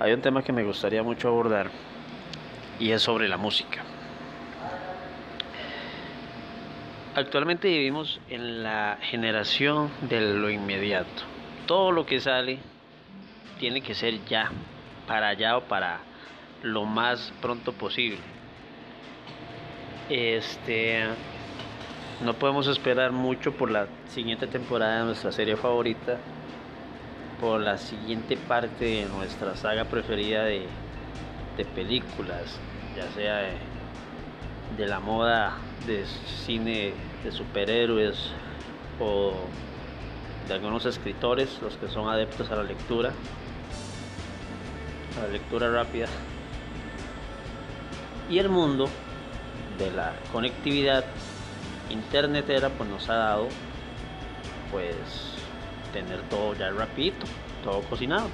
hay un tema que me gustaría mucho abordar y es sobre la música. Actualmente vivimos en la generación de lo inmediato. Todo lo que sale tiene que ser ya, para allá o para lo más pronto posible. Este no podemos esperar mucho por la siguiente temporada de nuestra serie favorita, por la siguiente parte de nuestra saga preferida de, películas, ya sea de, la moda de cine de superhéroes o de algunos escritores, los que son adeptos a la lectura, a la lectura rápida. Y el mundo de la conectividad internetera pues nos ha dado pues tener todo ya rapidito, todo cocinado.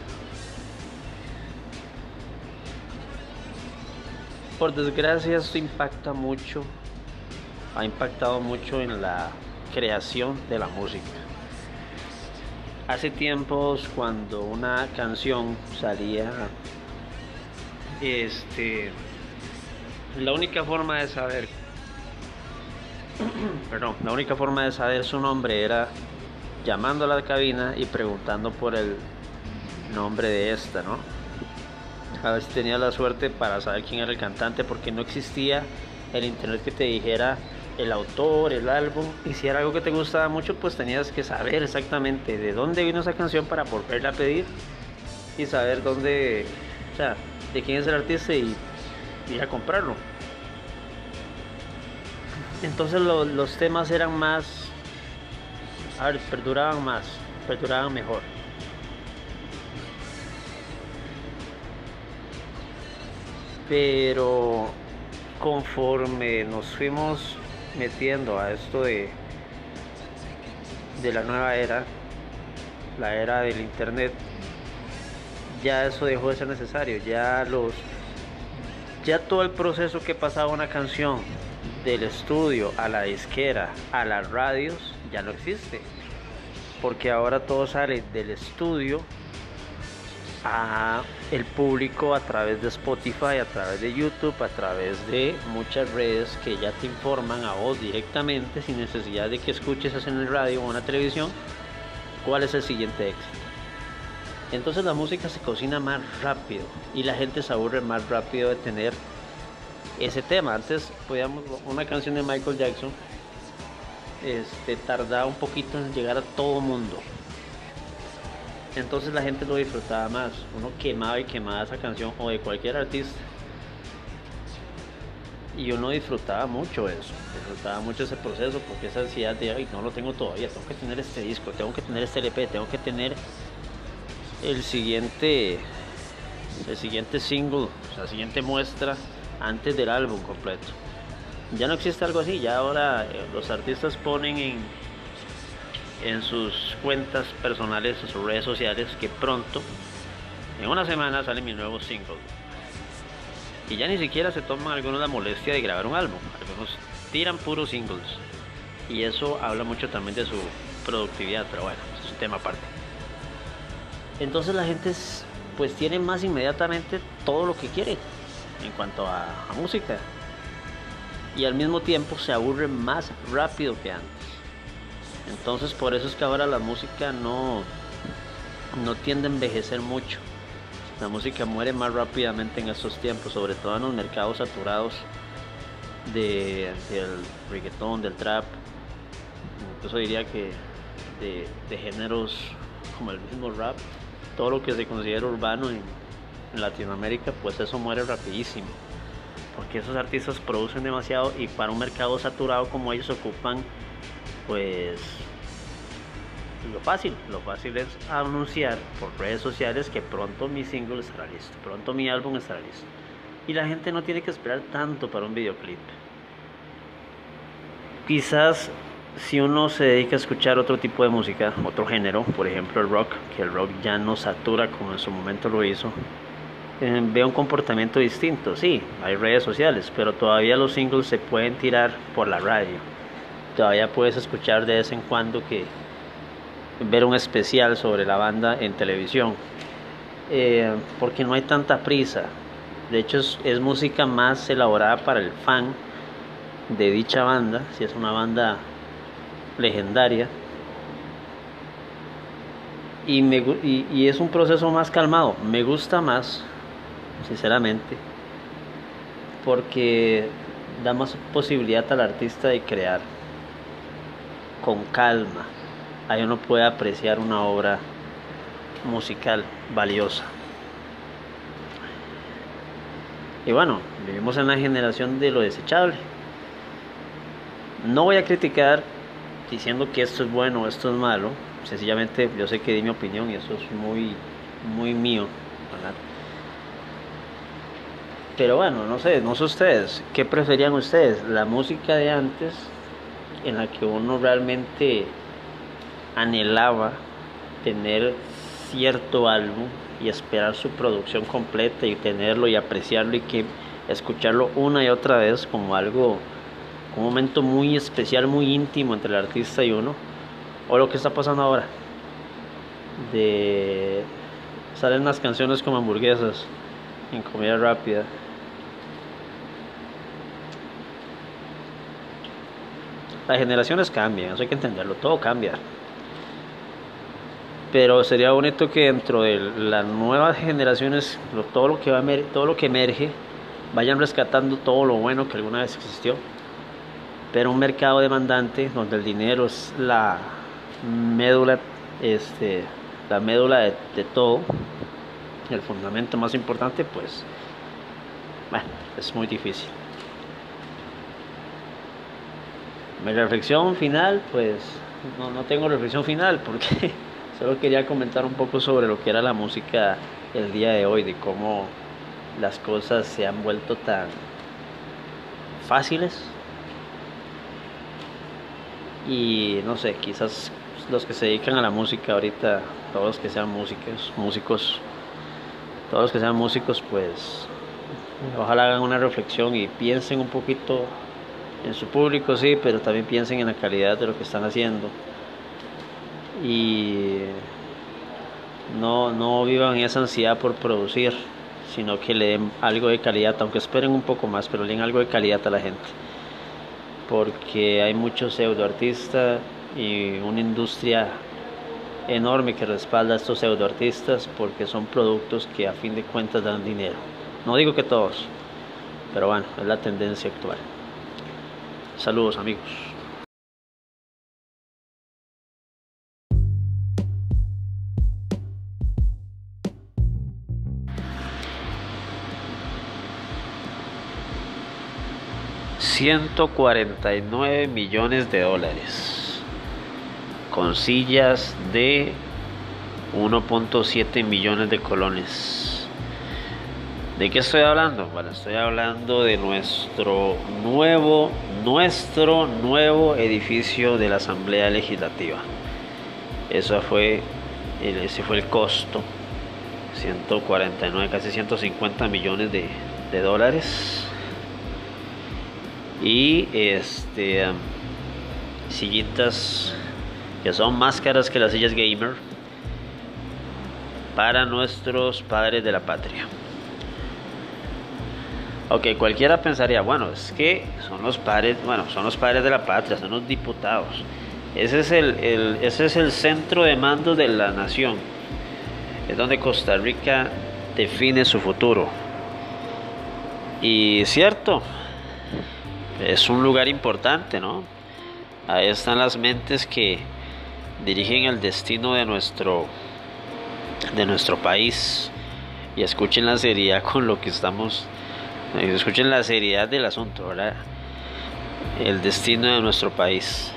Por desgracia esto impacta mucho, ha impactado mucho en la creación de la música. Hace tiempos cuando una canción salía, este, la única forma de saber perdón, la única forma de saber su nombre era llamando a la cabina y preguntando por el nombre de esta, ¿no? A ver si tenía la suerte para saber quién era el cantante, porque no existía el internet que te dijera el autor, el álbum, y si era algo que te gustaba mucho, pues tenías que saber exactamente de dónde vino esa canción para volverla a pedir y saber dónde, o sea, de quién es el artista y ir a comprarlo. Entonces los temas eran más, a ver, perduraban más, perduraban mejor. Pero conforme nos fuimos metiendo a esto de, de la nueva era, la era del internet, ya eso dejó de ser necesario, ya los ya todo el proceso que pasaba una canción del estudio a la disquera a las radios ya no existe. Porque ahora todo sale del estudio a el público a través de Spotify, a través de YouTube, a través de muchas redes que ya te informan a vos directamente sin necesidad de que escuches en el radio o en la televisión cuál es el siguiente éxito. Entonces la música se cocina más rápido y la gente se aburre más rápido de tener ese tema. Antes podíamos, una canción de Michael Jackson este, tardaba un poquito en llegar a todo mundo. Entonces la gente lo disfrutaba más. Uno quemaba y quemaba esa canción o de cualquier artista. Y uno disfrutaba mucho eso, disfrutaba mucho ese proceso porque esa ansiedad de, ay, no lo tengo todavía, tengo que tener este disco, tengo que tener este LP, tengo que tener el siguiente, el siguiente single, la siguiente muestra antes del álbum completo. Ya no existe algo así, ya ahora eh, los artistas ponen en, en sus cuentas personales, en sus redes sociales, que pronto, en una semana, sale mi nuevo single. Y ya ni siquiera se toman algunos la molestia de grabar un álbum, algunos tiran puros singles. Y eso habla mucho también de su productividad, pero bueno, es un tema aparte. Entonces la gente pues tiene más inmediatamente todo lo que quiere en cuanto a, música. Y al mismo tiempo se aburre más rápido que antes. Entonces por eso es que ahora la música no, no tiende a envejecer mucho. La música muere más rápidamente en estos tiempos, sobre todo en los mercados saturados de, del reggaetón, del trap. Incluso diría que de, géneros como el mismo rap, todo lo que se considera urbano en Latinoamérica, pues eso muere rapidísimo. Porque esos artistas producen demasiado y para un mercado saturado como ellos ocupan, pues lo fácil, lo fácil es anunciar por redes sociales que pronto mi single estará listo, pronto mi álbum estará listo. Y la gente no tiene que esperar tanto para un videoclip. Quizás si uno se dedica a escuchar otro tipo de música, otro género, por ejemplo el rock, que el rock ya no satura como en su momento lo hizo, veo un comportamiento distinto. Sí, hay redes sociales, pero todavía los singles se pueden tirar por la radio. Todavía puedes escuchar de vez en cuando que ver un especial sobre la banda en televisión. eh, porque no hay tanta prisa. De hecho es, música más elaborada para el fan de dicha banda, si es una banda legendaria. Y, me, y es un proceso más calmado. Me gusta más, sinceramente, porque da más posibilidad al artista de crear con calma. Ahí uno puede apreciar una obra musical valiosa. Y bueno, vivimos en la generación de lo desechable. No voy a criticar diciendo que esto es bueno o esto es malo. Sencillamente yo sé que di mi opinión y eso es muy, muy mío. Pero bueno, no sé, no sé ustedes. ¿Qué preferían ustedes? ¿La música de antes en la que uno realmente anhelaba tener cierto álbum y esperar su producción completa y tenerlo y apreciarlo y que escucharlo una y otra vez como algo, un momento muy especial, muy íntimo entre el artista y uno, o lo que está pasando ahora, de salen las canciones como hamburguesas en comida rápida Las generaciones cambian, eso hay que entenderlo, todo cambia. Pero sería bonito que dentro de las nuevas generaciones, todo lo que va todo lo que emerge, vayan rescatando todo lo bueno que alguna vez existió. Pero un mercado demandante donde el dinero es la médula, este, la médula de, de todo, el fundamento más importante, pues, bueno, es muy difícil. Mi reflexión final, pues no, no tengo reflexión final porque solo quería comentar un poco sobre lo que era la música el día de hoy, de cómo las cosas se han vuelto tan fáciles. Y no sé, quizás los que se dedican a la música ahorita, todos los que sean músicos, músicos, todos los que sean músicos, pues ojalá hagan una reflexión y piensen un poquito en su público sí, pero también piensen en la calidad de lo que están haciendo. Y no, no vivan esa ansiedad por producir, sino que le den algo de calidad, aunque esperen un poco más, pero le den algo de calidad a la gente. Porque hay muchos pseudoartistas y una industria enorme que respalda a estos pseudoartistas porque son productos que a fin de cuentas dan dinero. No digo que todos, pero bueno, es la tendencia actual. Saludos amigos. ...149 millones de dólares... ...con sillas de... ...1.7 millones de colones ¿De qué estoy hablando? Bueno, estoy hablando de nuestro nuevo, nuestro nuevo edificio de la Asamblea Legislativa. Eso fue, ese fue el costo, 149, casi 150 millones de, dólares. Y este, um, sillitas que son más caras que las sillas gamer para nuestros padres de la patria. Ok, cualquiera pensaría, bueno, es que son los padres, bueno, son los padres de la patria, son los diputados. Ese es el, ese es el centro de mando de la nación. Es donde Costa Rica define su futuro. Y cierto, es un lugar importante, ¿no? Ahí están las mentes que dirigen el destino de nuestro, de nuestro país. Y escuchen la seriedad con lo que estamos Escuchen la seriedad del asunto, ¿verdad? El destino de nuestro país.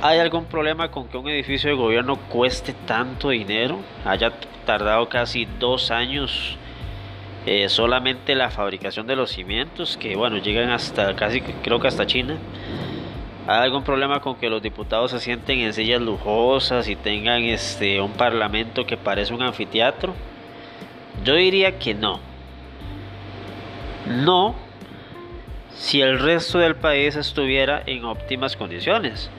¿Hay algún problema con que un edificio de gobierno cueste tanto dinero? Haya tardado casi dos años eh, solamente la fabricación de los cimientos, que bueno, llegan hasta casi, creo que hasta China. ¿Hay algún problema con que los diputados se sienten en sillas lujosas y tengan este un parlamento que parece un anfiteatro? Yo diría que no. No si el resto del país estuviera en óptimas condiciones.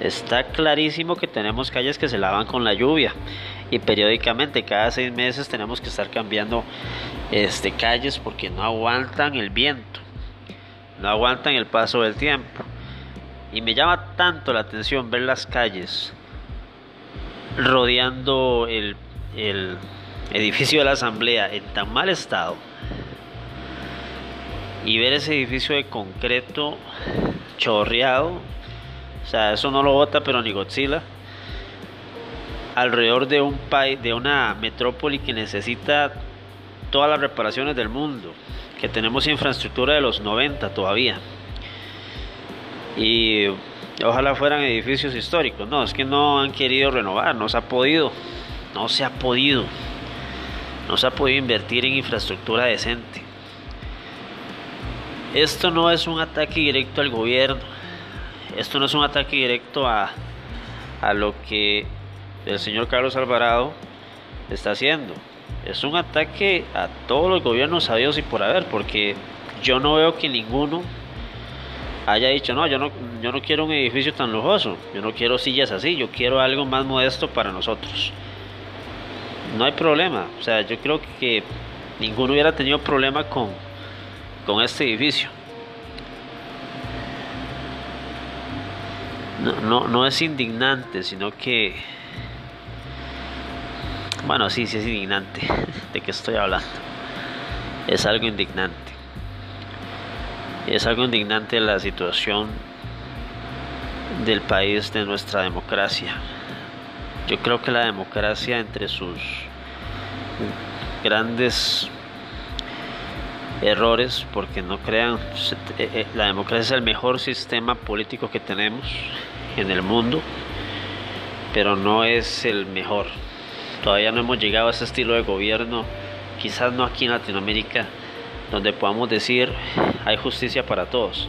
Está clarísimo que tenemos calles que se lavan con la lluvia y periódicamente cada seis meses tenemos que estar cambiando este, calles porque no aguantan el viento, no aguantan el paso del tiempo. Y me llama tanto la atención ver las calles rodeando el, el edificio de la asamblea en tan mal estado y ver ese edificio de concreto chorreado, o sea, eso no lo bota pero ni Godzilla alrededor de un país, de una metrópoli que necesita todas las reparaciones del mundo, que tenemos infraestructura de los 90 todavía. Y ojalá fueran edificios históricos. No, es que no han querido renovar, no se ha podido. No se ha podido. No se ha podido invertir en infraestructura decente. Esto no es un ataque directo al gobierno. Esto no es un ataque directo a, a lo que el señor Carlos Alvarado está haciendo. Es un ataque a todos los gobiernos sabios y por haber, porque yo no veo que ninguno haya dicho, no, yo no, yo no quiero un edificio tan lujoso, yo no quiero sillas así, yo quiero algo más modesto para nosotros. No hay problema, o sea, yo creo que ninguno hubiera tenido problema con, con este edificio. No, no, es indignante, sino que bueno, sí, sí es indignante. ¿De qué estoy hablando? Es algo indignante. Es algo indignante la situación del país, de nuestra democracia. Yo creo que la democracia entre sus grandes errores, porque no crean, eh, eh, la democracia es el mejor sistema político que tenemos en el mundo, pero no es el mejor. Todavía no hemos llegado a ese estilo de gobierno, quizás no aquí en Latinoamérica, donde podamos decir hay justicia para todos.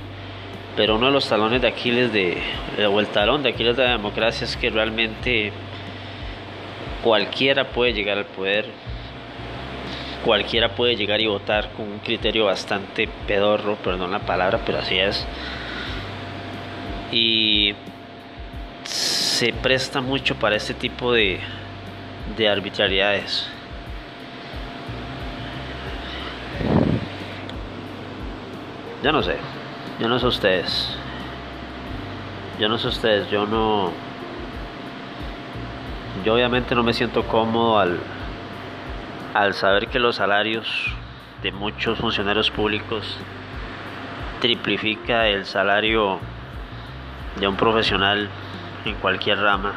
Pero uno de los talones de Aquiles de, o el talón de Aquiles de la democracia es que realmente cualquiera puede llegar al poder, cualquiera puede llegar y votar con un criterio bastante pedorro, perdón la palabra, pero así es. Y se presta mucho para este tipo de, de arbitrariedades. Yo no sé, yo no sé ustedes. Yo no sé ustedes, yo no... Yo obviamente no me siento cómodo al, al saber que los salarios de muchos funcionarios públicos triplifica el salario de un profesional en cualquier rama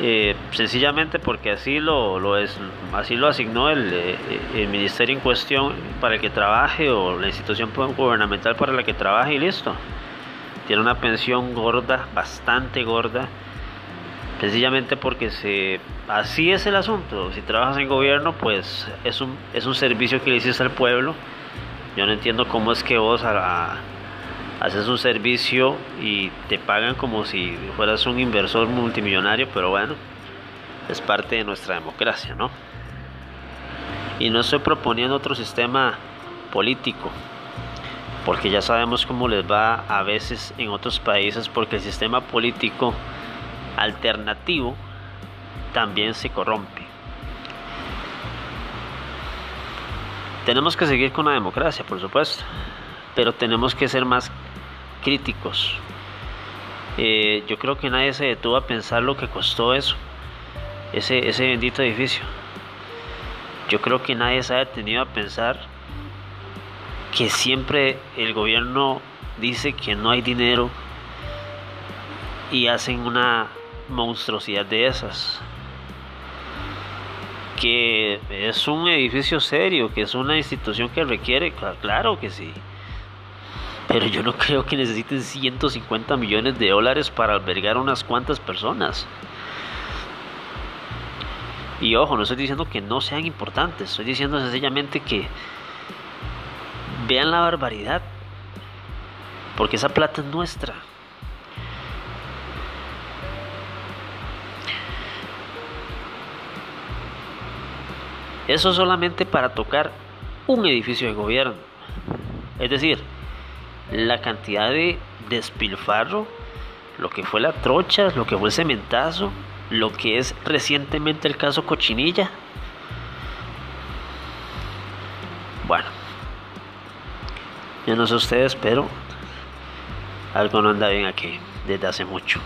eh, sencillamente porque así lo, lo, es, así lo asignó el, eh, el, ministerio en cuestión para el que trabaje o la institución gubernamental para la que trabaje y listo. Tiene una pensión gorda, bastante gorda, sencillamente porque se, así es el asunto. Si trabajas en gobierno, pues es un, es un servicio que le hiciste al pueblo. Yo no entiendo cómo es que vos haces un servicio y te pagan como si fueras un inversor multimillonario, pero bueno, es parte de nuestra democracia, ¿no? Y no estoy proponiendo otro sistema político, porque ya sabemos cómo les va a veces en otros países, porque el sistema político alternativo también se corrompe. Tenemos que seguir con la democracia, por supuesto, pero tenemos que ser más críticos. Eh, yo creo que nadie se detuvo a pensar lo que costó eso, ese, ese bendito edificio. Yo creo que nadie se ha detenido a pensar que siempre el gobierno dice que no hay dinero y hacen una monstruosidad de esas. Que es un edificio serio, que es una institución que requiere, claro que sí pero yo no creo que necesiten 150 millones de dólares para albergar unas cuantas personas. Y ojo, no estoy diciendo que no sean importantes, estoy diciendo sencillamente que vean la barbaridad, porque esa plata es nuestra. Eso solamente para tocar un edificio de gobierno. Es decir, la cantidad de despilfarro, lo que fue la trocha, lo que fue el cementazo, lo que es recientemente el caso Cochinilla. Bueno, yo no sé ustedes, pero algo no anda bien aquí desde hace mucho.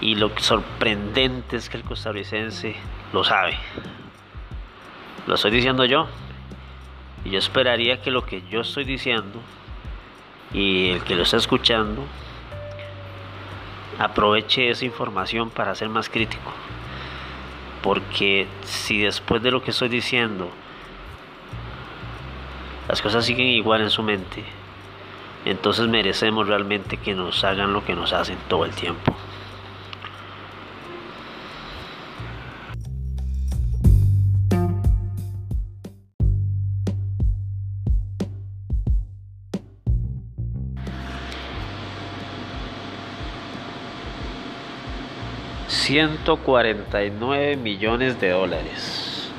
Y lo sorprendente es que el costarricense lo sabe. Lo estoy diciendo yo. Y yo esperaría que lo que yo estoy diciendo y el que lo está escuchando aproveche esa información para ser más crítico. Porque si después de lo que estoy diciendo las cosas siguen igual en su mente, entonces merecemos realmente que nos hagan lo que nos hacen todo el tiempo. 149 millones de dólares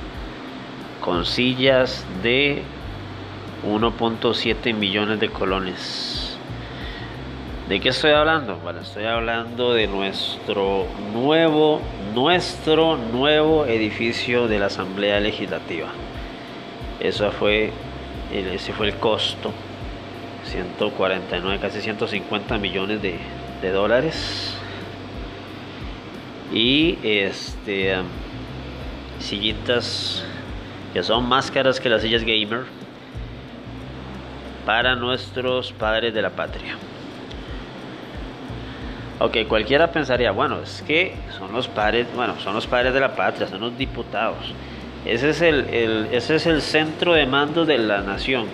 con sillas de 1.7 millones de colones. ¿De qué estoy hablando? Bueno, estoy hablando de nuestro nuevo, nuestro nuevo edificio de la Asamblea Legislativa. Eso fue, ese fue el costo. 149, casi 150 millones de, de dólares y este sillitas que son más caras que las sillas gamer para nuestros padres de la patria. Ok, cualquiera pensaría, bueno, es que son los padres, bueno, son los padres de la patria, son los diputados. Ese es el, el, ese es el centro de mando de la nación.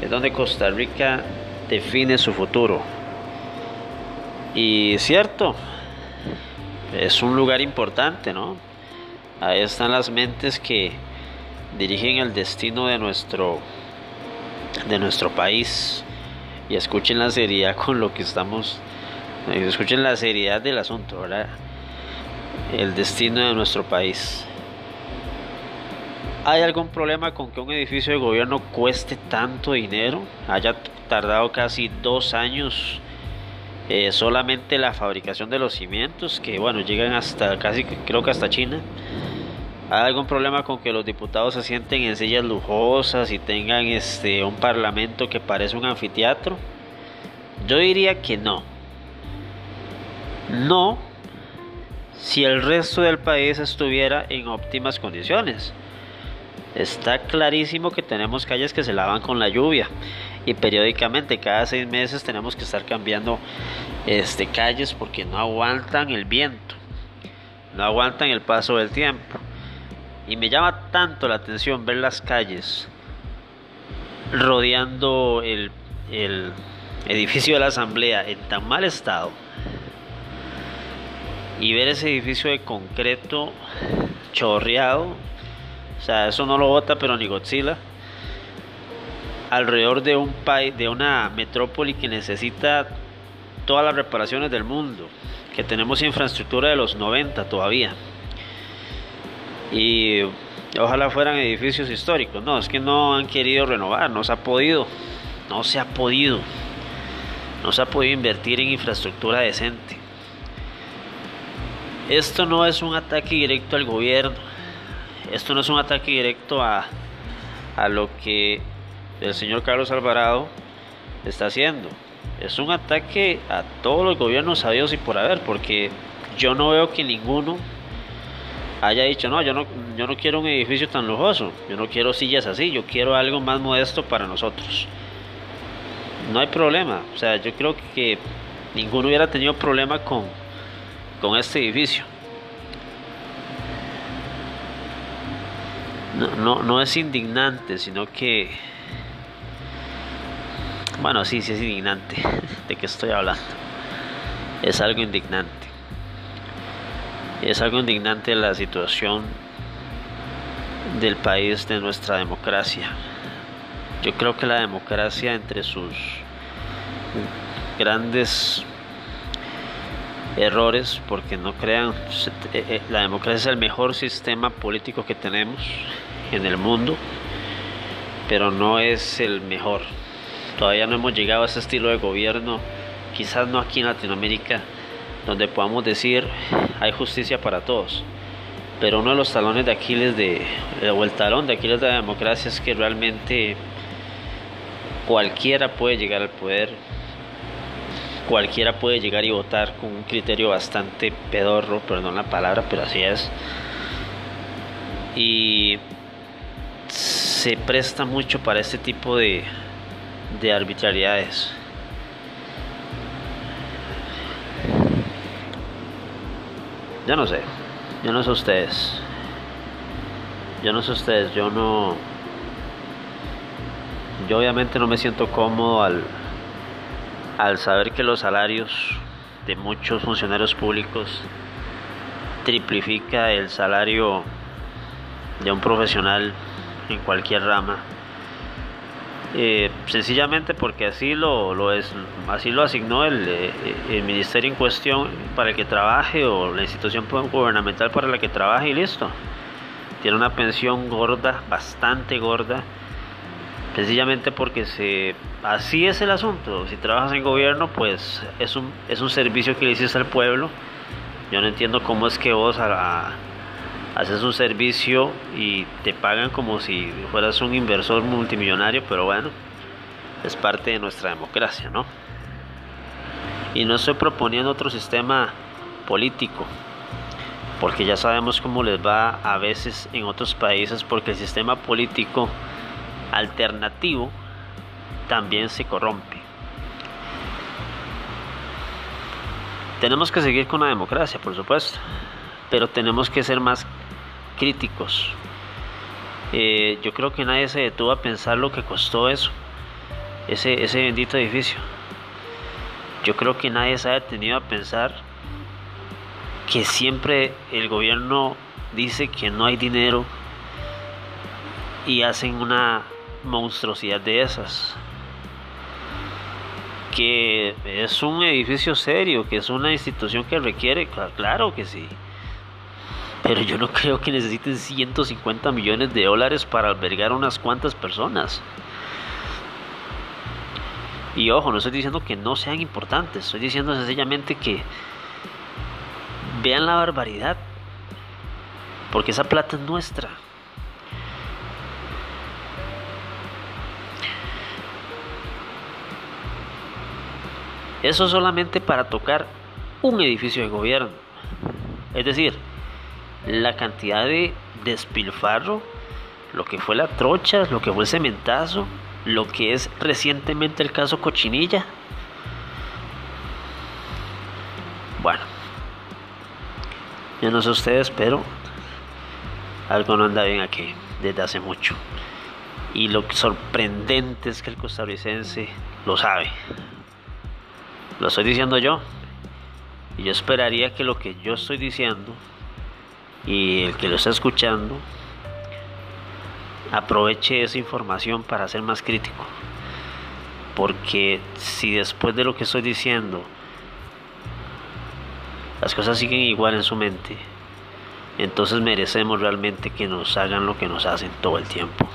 Es donde Costa Rica define su futuro. Y cierto, es un lugar importante, ¿no? Ahí están las mentes que dirigen el destino de nuestro, de nuestro país. Y escuchen la seriedad con lo que estamos, escuchen la seriedad del asunto, ¿verdad? El destino de nuestro país. ¿Hay algún problema con que un edificio de gobierno cueste tanto dinero? Haya tardado casi dos años eh, solamente la fabricación de los cimientos, que bueno, llegan hasta casi creo que hasta China. ¿Hay algún problema con que los diputados se sienten en sillas lujosas y tengan este un parlamento que parece un anfiteatro? Yo diría que no. No si el resto del país estuviera en óptimas condiciones. Está clarísimo que tenemos calles que se lavan con la lluvia y periódicamente cada seis meses tenemos que estar cambiando este, calles porque no aguantan el viento, no aguantan el paso del tiempo. Y me llama tanto la atención ver las calles rodeando el, el edificio de la asamblea en tan mal estado y ver ese edificio de concreto chorreado o sea, eso no lo vota pero ni Godzilla. Alrededor de un país, de una metrópoli que necesita todas las reparaciones del mundo, que tenemos infraestructura de los 90 todavía. Y ojalá fueran edificios históricos. No, es que no han querido renovar, no se ha podido. No se ha podido. No se ha podido invertir en infraestructura decente. Esto no es un ataque directo al gobierno esto no es un ataque directo a, a lo que el señor Carlos Alvarado está haciendo. Es un ataque a todos los gobiernos sabios y por haber, porque yo no veo que ninguno haya dicho, no, yo no, yo no quiero un edificio tan lujoso, yo no quiero sillas así, yo quiero algo más modesto para nosotros. No hay problema, o sea, yo creo que ninguno hubiera tenido problema con, con este edificio. No, no, es indignante, sino que... Bueno, sí, sí es indignante. ¿De qué estoy hablando? Es algo indignante. Es algo indignante la situación del país, de nuestra democracia. Yo creo que la democracia entre sus grandes errores, porque no crean, eh, eh, la democracia es el mejor sistema político que tenemos en el mundo, pero no es el mejor. Todavía no hemos llegado a ese estilo de gobierno, quizás no aquí en Latinoamérica, donde podamos decir hay justicia para todos. Pero uno de los talones de Aquiles de, o el talón de Aquiles de la democracia es que realmente cualquiera puede llegar al poder, cualquiera puede llegar y votar con un criterio bastante pedorro, perdón la palabra, pero así es. Y se presta mucho para este tipo de, de arbitrariedades. Yo no sé, yo no sé ustedes. Yo no sé ustedes, yo no... Yo obviamente no me siento cómodo al, al saber que los salarios de muchos funcionarios públicos triplifica el salario de un profesional en cualquier rama. Eh, sencillamente porque así lo, lo, es, así lo asignó el, eh, el, ministerio en cuestión para el que trabaje o la institución gubernamental para la que trabaje y listo. Tiene una pensión gorda, bastante gorda, sencillamente porque se, así es el asunto. Si trabajas en gobierno, pues es un, es un servicio que le hiciste al pueblo. Yo no entiendo cómo es que vos haces un servicio y te pagan como si fueras un inversor multimillonario, pero bueno, es parte de nuestra democracia, ¿no? Y no estoy proponiendo otro sistema político, porque ya sabemos cómo les va a veces en otros países, porque el sistema político alternativo también se corrompe. Tenemos que seguir con la democracia, por supuesto, pero tenemos que ser más críticos. Eh, yo creo que nadie se detuvo a pensar lo que costó eso, ese, ese bendito edificio. Yo creo que nadie se ha detenido a pensar que siempre el gobierno dice que no hay dinero y hacen una monstruosidad de esas. Que es un edificio serio, que es una institución que requiere, claro que sí. Pero yo no creo que necesiten 150 millones de dólares para albergar unas cuantas personas. Y ojo, no estoy diciendo que no sean importantes, estoy diciendo sencillamente que vean la barbaridad. Porque esa plata es nuestra. Eso solamente para tocar un edificio de gobierno. Es decir, la cantidad de despilfarro, lo que fue la trocha, lo que fue el cementazo, lo que es recientemente el caso Cochinilla. Bueno, yo no sé ustedes, pero algo no anda bien aquí desde hace mucho. Y lo sorprendente es que el costarricense lo sabe. Lo estoy diciendo yo. Y yo esperaría que lo que yo estoy diciendo y el que lo está escuchando aproveche esa información para ser más crítico. Porque si después de lo que estoy diciendo las cosas siguen igual en su mente, entonces merecemos realmente que nos hagan lo que nos hacen todo el tiempo.